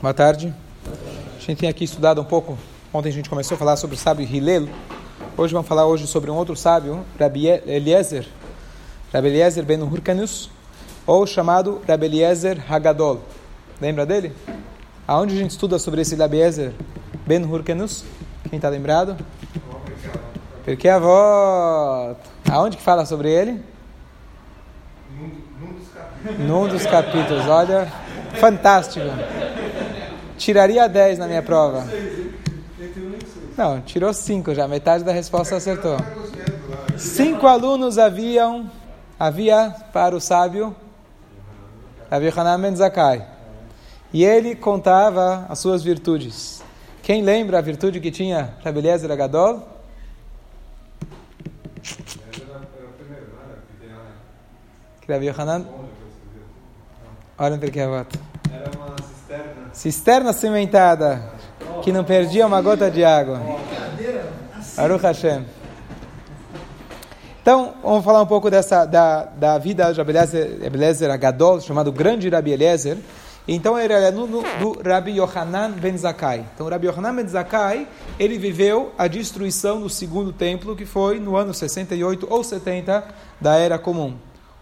Boa tarde. A gente tem aqui estudado um pouco. Ontem a gente começou a falar sobre o sábio Hillel. Hoje vamos falar hoje sobre um outro sábio, Rabbi Eliezer, Rabbi Eliezer ben Hurkanus, ou chamado Rabbi Eliezer Hagadol. Lembra dele? Aonde a gente estuda sobre esse Rabbi Eliezer ben Hurkanus? Quem está lembrado? Porque a voz. Aonde que fala sobre ele? Num dos capítulos. Olha, fantástico. Tiraria 10 na minha prova. Não, tirou 5 já, metade da resposta acertou. Cinco alunos haviam, havia para o sábio Rabi Hanan Ben Zakai. E ele contava as suas virtudes. Quem lembra a virtude que tinha Rabi Eliezer Agadol? Rabi Hanan? Olha um pouquinho a Era uma cisterna. Cimentada, que não perdia uma gota de água. Aruch Hashem. Então, vamos falar um pouco dessa, da, da vida de Rabi Eliezer, Rabi Eliezer Agadol, chamado Grande Rabi Eliezer. Então, ele era aluno do Rabi Yohanan Ben Zakkai. Então, o Rabi Yohanan Ben Zakkai, ele viveu a destruição do segundo templo, que foi no ano 68 ou 70 da Era Comum.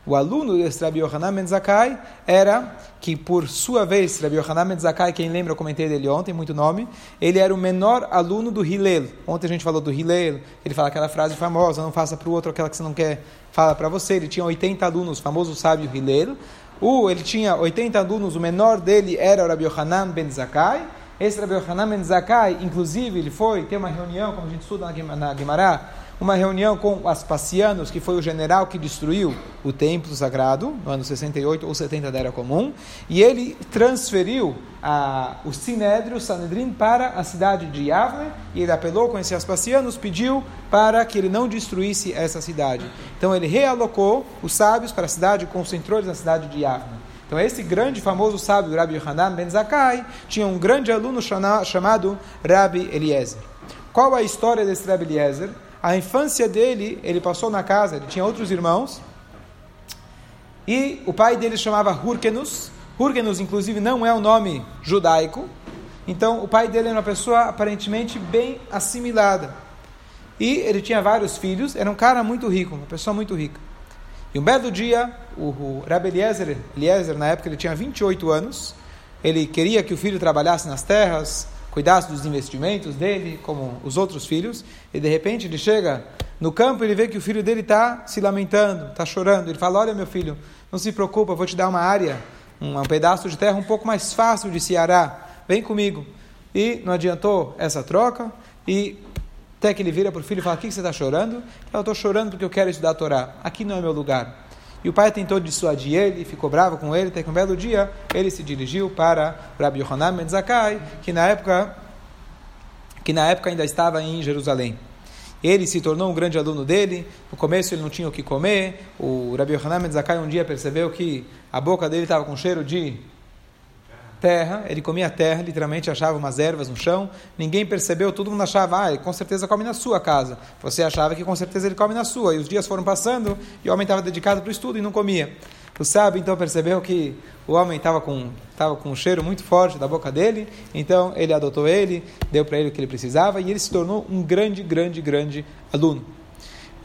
O aluno desse Rabi Yohanan Ben Zakkai era, que por sua vez, Rabi Yohanan Ben Zakkai, quem lembra, eu comentei dele ontem, muito nome, ele era o menor aluno do Hillel. Ontem a gente falou do Hillel, ele fala aquela frase famosa, não faça para o outro aquela que você não quer, fala para você. Ele tinha 80 alunos, famoso sábio Hillel. O, ele tinha 80 alunos, o menor dele era o Rabi Yohanan Ben Zakkai. Esse Rabi Yohanan Ben Zakkai, inclusive, ele foi ter uma reunião, como a gente estuda na Guimarães, uma reunião com Aspasianos, que foi o general que destruiu o templo sagrado, no ano 68 ou 70 da Era Comum, e ele transferiu a, o Sinédrio, o Sanedrim, para a cidade de Yavne, e ele apelou com esses Aspasianos, pediu para que ele não destruísse essa cidade. Então ele realocou os sábios para a cidade, concentrou eles na cidade de Yavne. Então esse grande famoso sábio, Rabbi Yohanan Ben Zakkai, tinha um grande aluno chamado Rabbi Eliezer. Qual a história desse Rabbi Eliezer? A infância dele, ele passou na casa, ele tinha outros irmãos, e o pai dele chamava Hurkenus. Hurkenus, inclusive, não é um nome judaico, então o pai dele era uma pessoa aparentemente bem assimilada. E ele tinha vários filhos, era um cara muito rico, uma pessoa muito rica. E um belo dia, o, Rabbi Eliezer, Eliezer, na época ele tinha 28 anos, ele queria que o filho trabalhasse nas terras, cuidasse dos investimentos dele, como os outros filhos, e de repente ele chega no campo e ele vê que o filho dele está se lamentando, está chorando. Ele fala: Olha, meu filho, não se preocupa, vou te dar uma área, um, um pedaço de terra um pouco mais fácil de se arar, vem comigo. E não adiantou essa troca, e até que ele vira para o filho e fala: O que você está chorando? Eu estou chorando porque eu quero estudar a Torá, aqui não é meu lugar. E o pai tentou dissuadir ele, ficou bravo com ele, até que um belo dia ele se dirigiu para Rabbi Yohanan Ben Zakkai, que na época que na época ainda estava em Jerusalém. Ele se tornou um grande aluno dele. No começo ele não tinha o que comer. O Rabbi Yohanan Ben Zakkai um dia percebeu que a boca dele estava com cheiro de terra, ele comia terra, literalmente achava umas ervas no chão, ninguém percebeu, todo mundo achava, ah, com certeza come na sua casa. Você achava que com certeza ele come na sua. E os dias foram passando e o homem estava dedicado para o estudo e não comia. O sábio então percebeu que o homem estava com, estava com um cheiro muito forte da boca dele, então ele adotou ele, deu para ele o que ele precisava e ele se tornou um grande, grande, grande aluno.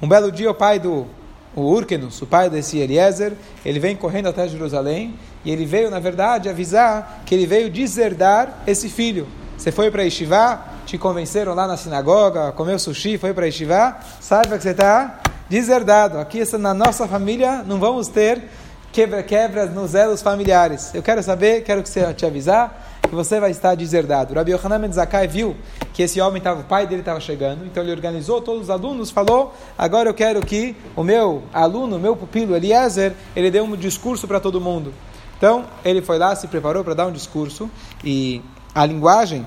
Um belo dia o pai do o Urkenus, o pai desse Eliezer, ele vem correndo até Jerusalém e ele veio, na verdade, avisar que ele veio deserdar esse filho. Você foi para Yeshiva, te convenceram lá na sinagoga, comeu sushi, foi para Yeshiva, saiba que você está deserdado. Aqui na nossa família não vamos ter quebra-quebras nos elos familiares. Eu quero saber, quero que você te avisar que você vai estar deserdado. Rabbi Yohanan Ben viu que esse homem estava, o pai dele estava chegando, então ele organizou todos os alunos, falou: agora eu quero que o meu aluno, o meu pupilo Eliezer, ele dê um discurso para todo mundo. Então ele foi lá, se preparou para dar um discurso e a linguagem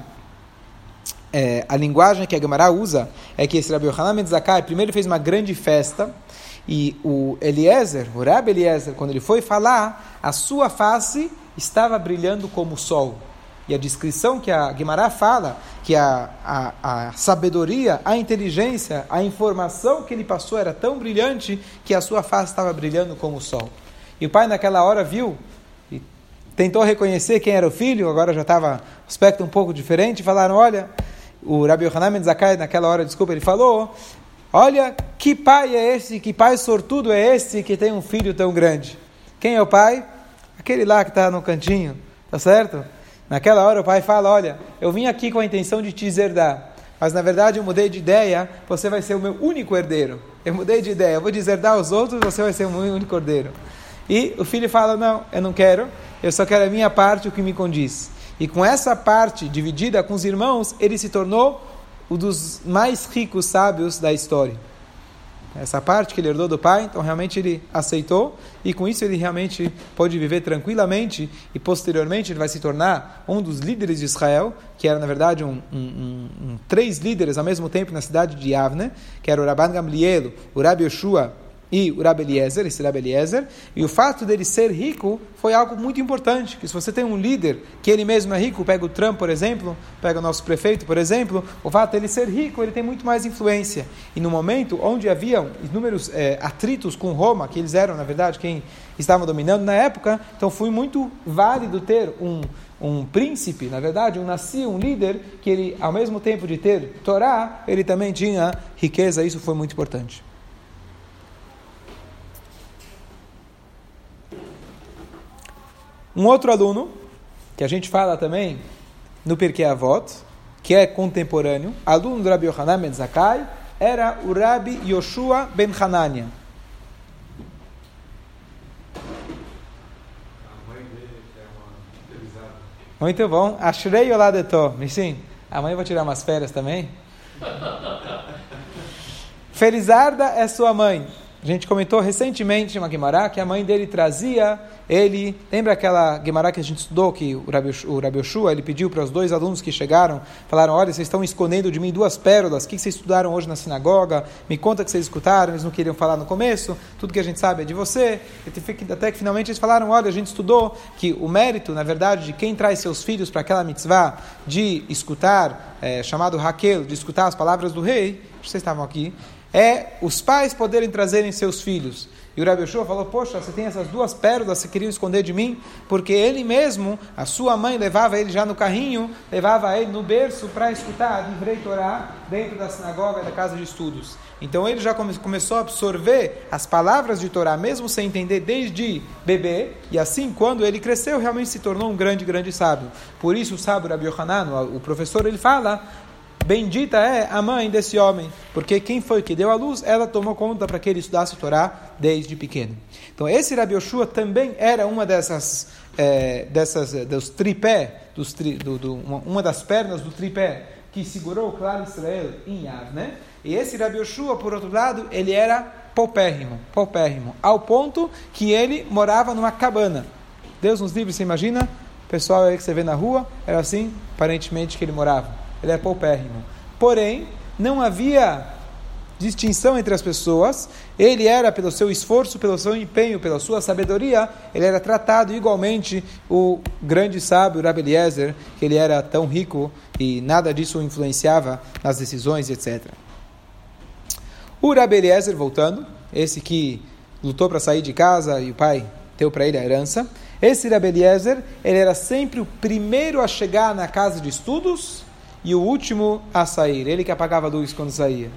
é, a linguagem que a Gemara usa é que esse Rabbi Yohanan Ben primeiro fez uma grande festa e o Eliezer, o Rabbi Eliezer, quando ele foi falar, a sua face estava brilhando como o sol. E a descrição que a Guimarães fala, que a, a, a, sabedoria, a inteligência, a informação que ele passou era tão brilhante que a sua face estava brilhando como o sol. E o pai naquela hora viu, e tentou reconhecer quem era o filho, agora já estava aspecto um pouco diferente, falaram, olha, o Rabi Yohanan Ben Zakkai, naquela hora, desculpa, ele falou, olha, que pai é esse, que pai sortudo é esse que tem um filho tão grande? Quem é o pai? Aquele lá que está no cantinho, tá certo? Naquela hora o pai fala, olha, eu vim aqui com a intenção de te deserdar, mas na verdade eu mudei de ideia, você vai ser o meu único herdeiro. Eu mudei de ideia, eu vou deserdar os outros, você vai ser o meu único herdeiro. E o filho fala, não, eu não quero, eu só quero a minha parte, o que me condiz. E com essa parte dividida com os irmãos, ele se tornou um dos mais ricos sábios da história. Essa parte que ele herdou do pai, então realmente ele aceitou, e com isso ele realmente pode viver tranquilamente, e posteriormente ele vai se tornar um dos líderes de Israel, que era na verdade um, um, um, três líderes ao mesmo tempo na cidade de Yavne, que era o Rabban Gamliel, o Rabbi Yoshua e o Rabbi Eliezer, esse Rabbi Eliezer, e o fato dele ser rico foi algo muito importante, que se você tem um líder que ele mesmo é rico, pega o Trump, por exemplo, pega o nosso prefeito, por exemplo, o fato dele ser rico, ele tem muito mais influência. E no momento onde havia inúmeros é, atritos com Roma, que eles eram, na verdade, quem estava dominando na época, então foi muito válido ter um um príncipe, na verdade, um nasci, um líder, que ele, ao mesmo tempo de ter Torá, ele também tinha riqueza, isso foi muito importante. Um outro aluno, que a gente fala também no Pirkei Avot, que é contemporâneo, aluno do Rabi Yohanan Ben Zakai, era o Rabi Yoshua Ben Hanania. Muito bom. Ashrei Oladeto. Sim, amanhã eu vou tirar umas férias também. Felizarda é sua mãe. A gente comentou recentemente uma Guimará que a mãe dele trazia, ele, lembra aquela Guimará que a gente estudou, que o Rabi, o Oshua, ele pediu para os dois alunos que chegaram, falaram, olha, vocês estão escondendo de mim duas pérolas, o que vocês estudaram hoje na sinagoga? Me conta que vocês escutaram, eles não queriam falar no começo, tudo que a gente sabe é de você. Até que finalmente eles falaram, olha, a gente estudou que o mérito, na verdade, de quem traz seus filhos para aquela mitzvah de escutar, é, chamado Raquel, de escutar as palavras do rei, vocês estavam aqui, é os pais poderem trazerem seus filhos. E o Rabi Yoshua falou, poxa, você tem essas duas pérolas, você queria esconder de mim? Porque ele mesmo, a sua mãe levava ele já no carrinho, levava ele no berço para escutar a Divrei Torá dentro da sinagoga da casa de estudos. Então ele já come, começou a absorver as palavras de Torá, mesmo sem entender desde bebê, e assim, quando ele cresceu, realmente se tornou um grande, grande sábio. Por isso o sábio Rabi Yohanan, o professor, ele fala Bendita é a mãe desse homem, porque quem foi que deu a luz, ela tomou conta para que ele estudasse Torá desde pequeno. Então, esse Rabi Yoshua também era uma dessas, é, dessas dos tripé, dos tri, do, do, uma, uma, das pernas do tripé que segurou o claro Israel em Yavne. E esse Rabi Yoshua, por outro lado, ele era paupérrimo, paupérrimo, ao ponto que ele morava numa cabana. Deus nos livre, você imagina? O pessoal aí que você vê na rua, era assim, aparentemente, que ele morava ele é paupérrimo. Porém, não havia distinção entre as pessoas, ele era, pelo seu esforço, pelo seu empenho, pela sua sabedoria, ele era tratado igualmente o grande sábio Rabbi Eliezer, que ele era tão rico e nada disso influenciava nas decisões, etc. O Rabbi Eliezer, voltando, esse que lutou para sair de casa e o pai deu para ele a herança, esse Rabbi Eliezer, ele era sempre o primeiro a chegar na casa de estudos e o último a sair, ele que apagava a luz quando saía.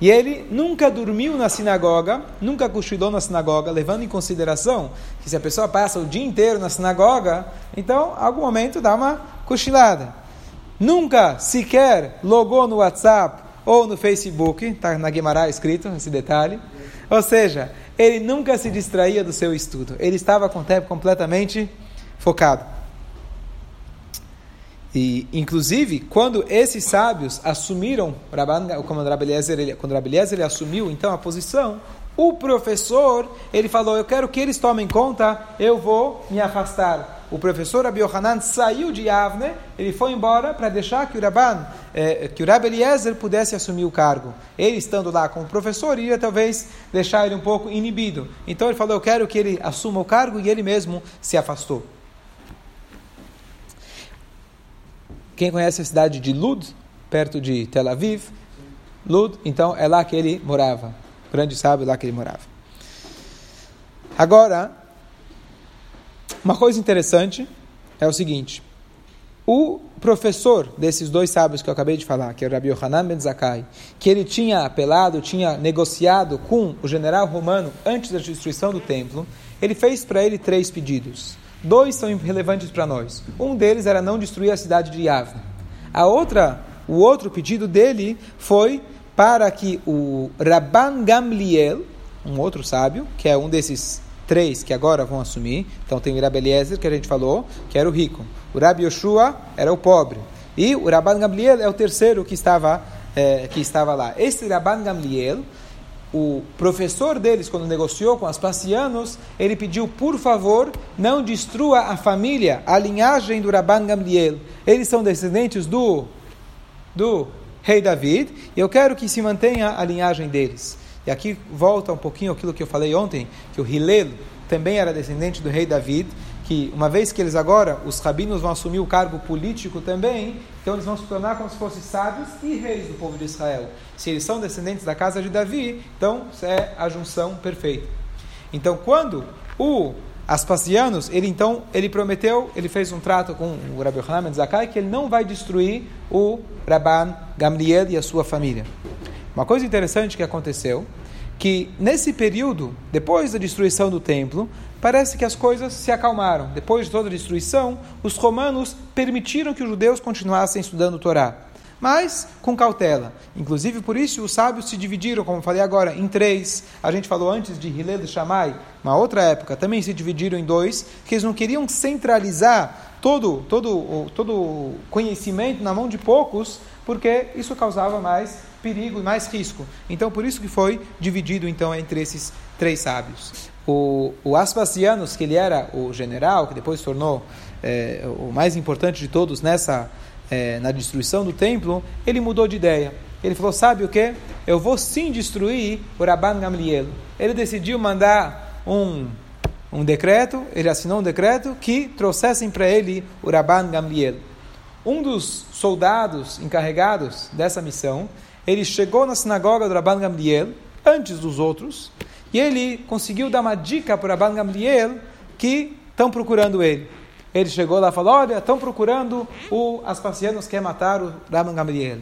E ele nunca dormiu na sinagoga, nunca cochilou na sinagoga, levando em consideração que se a pessoa passa o dia inteiro na sinagoga, então, algum momento dá uma cochilada. Nunca sequer logou no WhatsApp ou no Facebook, está na Guimarães escrito esse detalhe. Ou seja, ele nunca se distraía do seu estudo, ele estava com o tempo completamente focado. E, inclusive, quando esses sábios assumiram, como o Rabeliezer, quando assumiu então a posição, o professor, ele falou, eu quero que eles tomem conta, eu vou me afastar. O professor Rabi Yohanan saiu de Avne, ele foi embora para deixar que o Rabban, eh, que o Eliezer pudesse assumir o cargo. Ele estando lá como professor, ia talvez deixar ele um pouco inibido. Então ele falou, eu quero que ele assuma o cargo e ele mesmo se afastou. Quem conhece a cidade de Lud, perto de Tel Aviv? Lud, então é lá que ele morava. O grande sábio, lá que ele morava. Agora, Uma coisa interessante é o seguinte: o professor desses dois sábios que eu acabei de falar, que é o Rabi Yohanan Ben Zakkai, que ele tinha apelado, tinha negociado com o general romano antes da destruição do templo, ele fez para ele três pedidos. Dois são relevantes para nós. Um deles era não destruir a cidade de Yavne. A outra, o outro pedido dele foi para que o Rabban Gamliel, um outro sábio, que é um desses três que agora vão assumir. Então tem o Eliezer, que a gente falou, que era o rico. O Rabi Yoshua era o pobre. E o Rabban Gamliel é o terceiro que estava, é, que estava lá. Esse Rabban Gamliel, o professor deles, quando negociou com os pacianos, ele pediu, por favor, não destrua a família, a linhagem do Rabban Gamliel. Eles são descendentes do, do rei David, e eu quero que se mantenha a linhagem deles. E aqui volta um pouquinho aquilo que eu falei ontem, que o Hillel também era descendente do rei David, que uma vez que eles agora, os rabinos vão assumir o cargo político também, então eles vão se tornar como se fossem sábios e reis do povo de Israel. Se eles são descendentes da casa de Davi, então é a junção perfeita. Então quando o Aspasianos, ele então, ele prometeu, ele fez um trato com o Rabbi Hanan Zakai que ele não vai destruir o Rabban Gamliel e a sua família. Uma coisa interessante que aconteceu, que nesse período, depois da destruição do templo, parece que as coisas se acalmaram. Depois de toda a destruição, os romanos permitiram que os judeus continuassem estudando o Torá, mas com cautela. Inclusive, por isso, os sábios se dividiram, como falei agora, em três. A gente falou antes de Hillel e Shammai, uma outra época, também se dividiram em dois, que eles não queriam centralizar todo todo todo conhecimento na mão de poucos, porque isso causava mais perigo e mais risco. Então, por isso que foi dividido então entre esses três sábios. O, o Aspasianos, que ele era o general, que depois se tornou é, o mais importante de todos nessa é, na destruição do templo, ele mudou de ideia. Ele falou: sabe o que? Eu vou sim destruir o Rabban Gamliel. Ele decidiu mandar um um decreto, ele assinou um decreto que trouxessem para ele o Rabban Gamliel. Um dos soldados encarregados dessa missão, ele chegou na sinagoga do Rabban Gamliel, antes dos outros, e ele conseguiu dar uma dica para o Rabban Gamliel que estão procurando ele. Ele chegou lá e falou, olha, estão procurando o Aspasianos que matar o Rabban Gamliel.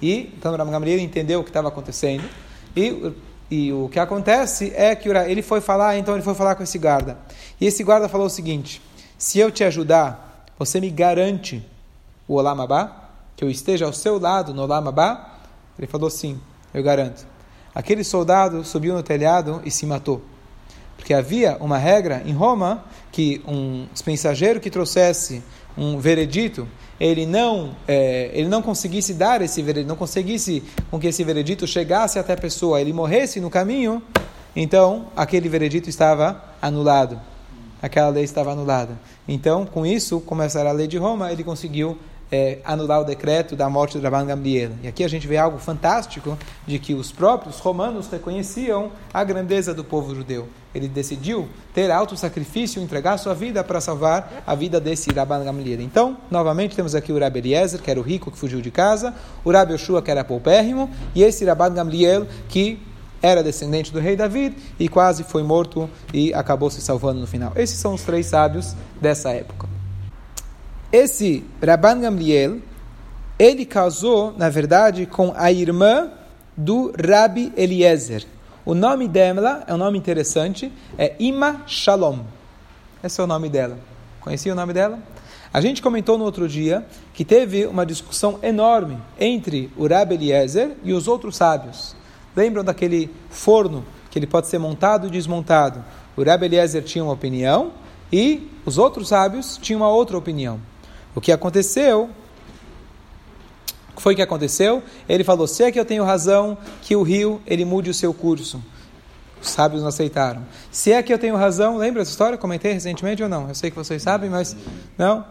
E, então o Rabban Gamliel entendeu o que estava acontecendo, e, e o que acontece é que ele foi falar, então ele foi falar com esse guarda. E esse guarda falou o seguinte, se eu te ajudar, você me garante o Olamabá, que eu esteja ao seu lado no Olamabá? Ele falou sim, eu garanto. Aquele soldado subiu no telhado e se matou. Porque havia uma regra em Roma que um mensageiro que trouxesse um veredito, ele não, é, ele não conseguisse dar esse veredito, não conseguisse com que esse veredito chegasse até a pessoa, ele morresse no caminho, então aquele veredito estava anulado. Aquela lei estava anulada. Então, com isso, começar a lei de Roma, ele conseguiu é, anular o decreto da morte de Rabban Gamliel. E aqui a gente vê algo fantástico de que os próprios romanos reconheciam a grandeza do povo judeu. Ele decidiu ter alto sacrifício, entregar sua vida para salvar a vida desse Rabban Gamliel. Então, novamente temos aqui o Rabbi Eliezer, que era o rico que fugiu de casa, o Rabbi Yoshua, que era poupérrimo, e esse Rabban Gamliel, que era descendente do rei David e quase foi morto e acabou se salvando no final. Esses são os três sábios dessa época. Esse Rabban Gamliel, ele casou, na verdade, com a irmã do Rabbi Eliezer. O nome dela é um nome interessante, é Ima Shalom. Esse é o nome dela. Conhecia o nome dela? A gente comentou no outro dia que teve uma discussão enorme entre o Rabbi Eliezer e os outros sábios. Lembram daquele forno que ele pode ser montado e desmontado? O Rabbi Eliezer tinha uma opinião e os outros sábios tinham uma outra opinião. O que aconteceu? O que foi que aconteceu? Ele falou: se é que eu tenho razão, que o rio ele mude o seu curso. Os sábios não aceitaram. Se é que eu tenho razão, lembra essa história? Comentei recentemente ou não? Eu sei que vocês sabem, mas não.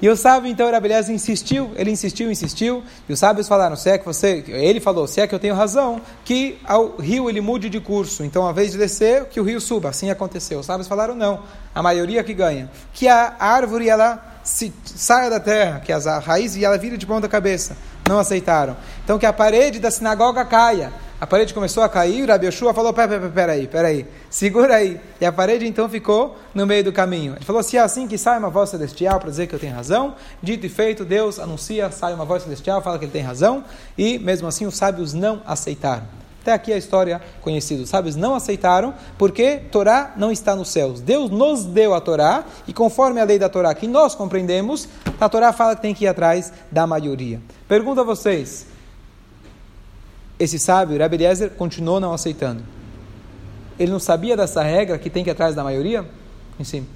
E o sábio, então, Rabeleza insistiu, ele insistiu, insistiu, e os sábios falaram, se é que você, ele falou, se é que eu tenho razão, que o rio ele mude de curso, então, ao invés de descer, que o rio suba, assim aconteceu. Os sábios falaram, não, a maioria que ganha, que a árvore, ela se, saia da terra, que as, a raiz e ela vira de ponta cabeça. Não aceitaram. Então que a parede da sinagoga caia. a parede começou a cair, Rabi Yoshua falou, peraí, peraí, peraí, peraí, segura aí. E a parede então ficou no meio do caminho. Ele falou, se é assim que sai uma voz celestial para dizer que eu tenho razão, dito e feito, Deus anuncia, sai uma voz celestial, fala que ele tem razão, e mesmo assim os sábios não aceitaram. Até aqui a história conhecida. Os sábios não aceitaram porque Torá não está nos céus. Deus nos deu a Torá e conforme a lei da Torá que nós compreendemos, a Torá fala que tem que ir atrás da maioria. Pergunto a vocês, esse sábio, Eliezer, continuou não aceitando. Ele não sabia dessa regra que tem que ir atrás da maioria? Em cima.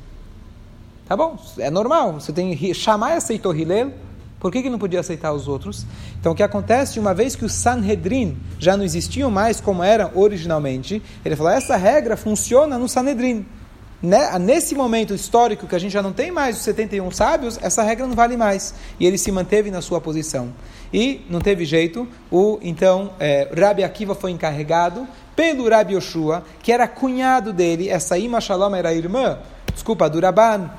Tá bom, é normal. Você tem chamar aceitou Hillel, por que, que não podia aceitar os outros? Então, o que acontece, uma vez que os Sanhedrin já não existiam mais como eram originalmente, ele falou: essa regra funciona no Sanhedrin. Né? Nesse momento histórico que a gente já não tem mais os 71 sábios, essa regra não vale mais. E ele se manteve na sua posição. E não teve jeito, o então é, Rabi Akiva foi encarregado pelo Rabi Yoshua, que era cunhado dele, essa Ima Shalom era irmã, desculpa, do Rabban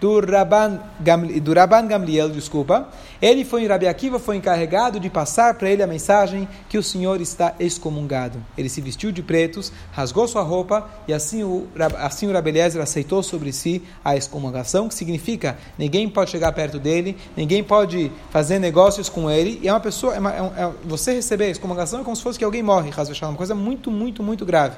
do Rabban, Gamliel, do Rabban Gamliel, desculpa, ele foi, Rabi Akiva foi encarregado de passar para ele a mensagem que o Senhor está excomungado. Ele se vestiu de pretos, rasgou sua roupa e assim o, assim o Rabi Eliezer aceitou sobre si a excomungação, que significa ninguém pode chegar perto dele, ninguém pode fazer negócios com ele, e é uma pessoa, é uma, é, é, você receber a excomungação é como se fosse que alguém morre, uma coisa muito, muito, muito grave.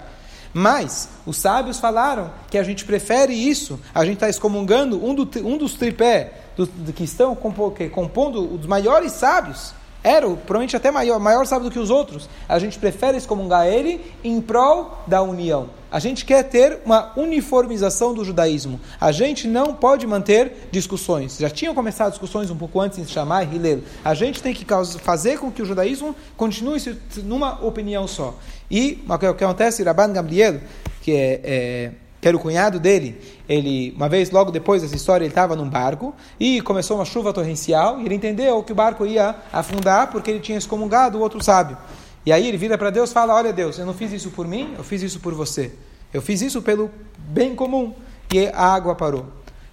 Mas os sábios falaram que a gente prefere isso, a gente está excomungando um, do, um dos tripé do, do, que estão compo, que, compondo os maiores sábios. Era provavelmente até maior, maior sábio do que os outros. A gente prefere excomungar ele em prol da união. A gente quer ter uma uniformização do judaísmo. A gente não pode manter discussões. Já tinham começado discussões um pouco antes de chamar Hillel. A gente tem que fazer com que o judaísmo continue numa opinião só. E o que acontece, Rabban Gamliel, que é, é que era o cunhado dele, ele, uma vez, logo depois dessa história, ele estava num barco e começou uma chuva torrencial e ele entendeu que o barco ia afundar porque ele tinha excomungado o outro sábio. E aí ele vira para Deus e fala: Olha, Deus, eu não fiz isso por mim, eu fiz isso por você. Eu fiz isso pelo bem comum. E a água parou. O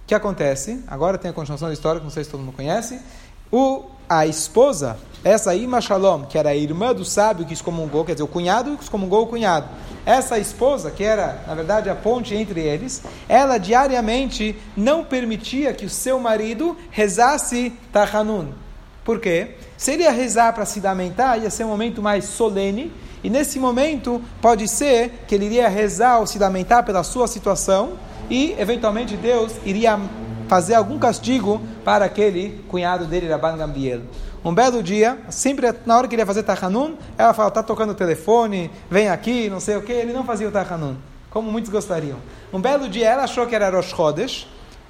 que acontece? Agora tem a continuação da história, que não sei se todo mundo conhece. O, a esposa, essa Ima Shalom, que era a irmã do sábio que excomungou, quer dizer, o cunhado que excomungou o cunhado. Essa esposa, que era, na verdade, a ponte entre eles, ela diariamente não permitia que o seu marido rezasse Tahanun. Por quê? Se ele ia rezar para se lamentar, ia ser um momento mais solene, e nesse momento pode ser que ele iria rezar ou se lamentar pela sua situação, e eventualmente Deus iria fazer algum castigo para aquele cunhado dele, Rabban Gambiel. Um belo dia, sempre na hora que ele ia fazer Tahanun, ela fala, está tocando o telefone, vem aqui, não sei o que, ele não fazia o Tahanun, como muitos gostariam. Um belo dia ela achou que era Rosh Chodesh,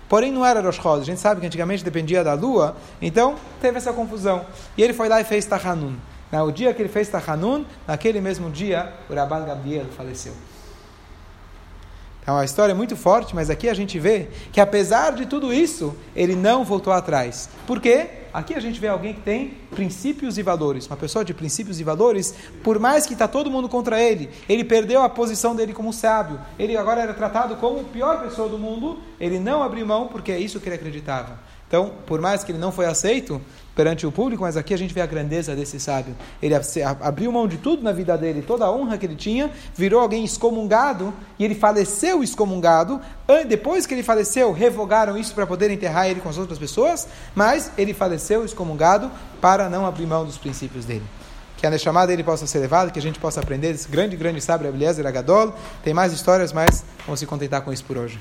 porém não era Rosh Chodesh, a gente sabe que antigamente dependia da lua, então teve essa confusão. E ele foi lá e fez Tahanun. No dia que ele fez Tahanun, naquele mesmo dia, o Rabban Gabriel faleceu. É uma história muito forte, mas aqui a gente vê que apesar de tudo isso, ele não voltou atrás. Por quê? Aqui a gente vê alguém que tem princípios e valores. Uma pessoa de princípios e valores, por mais que está todo mundo contra ele, ele perdeu a posição dele como sábio. Ele agora era tratado como a pior pessoa do mundo. Ele não abriu mão porque é isso que ele acreditava. Então, por mais que ele não foi aceito perante o público, mas aqui a gente vê a grandeza desse sábio. Ele abriu mão de tudo na vida dele, toda a honra que ele tinha, virou alguém excomungado e ele faleceu excomungado. Depois que ele faleceu, revogaram isso para poder enterrar ele com as outras pessoas, mas ele faleceu excomungado para não abrir mão dos princípios dele que a chamada dele possa ser levada, que a gente possa aprender desse grande, grande sábio, Abeliezer Agadol. Tem mais histórias, mas vamos se contentar com isso por hoje.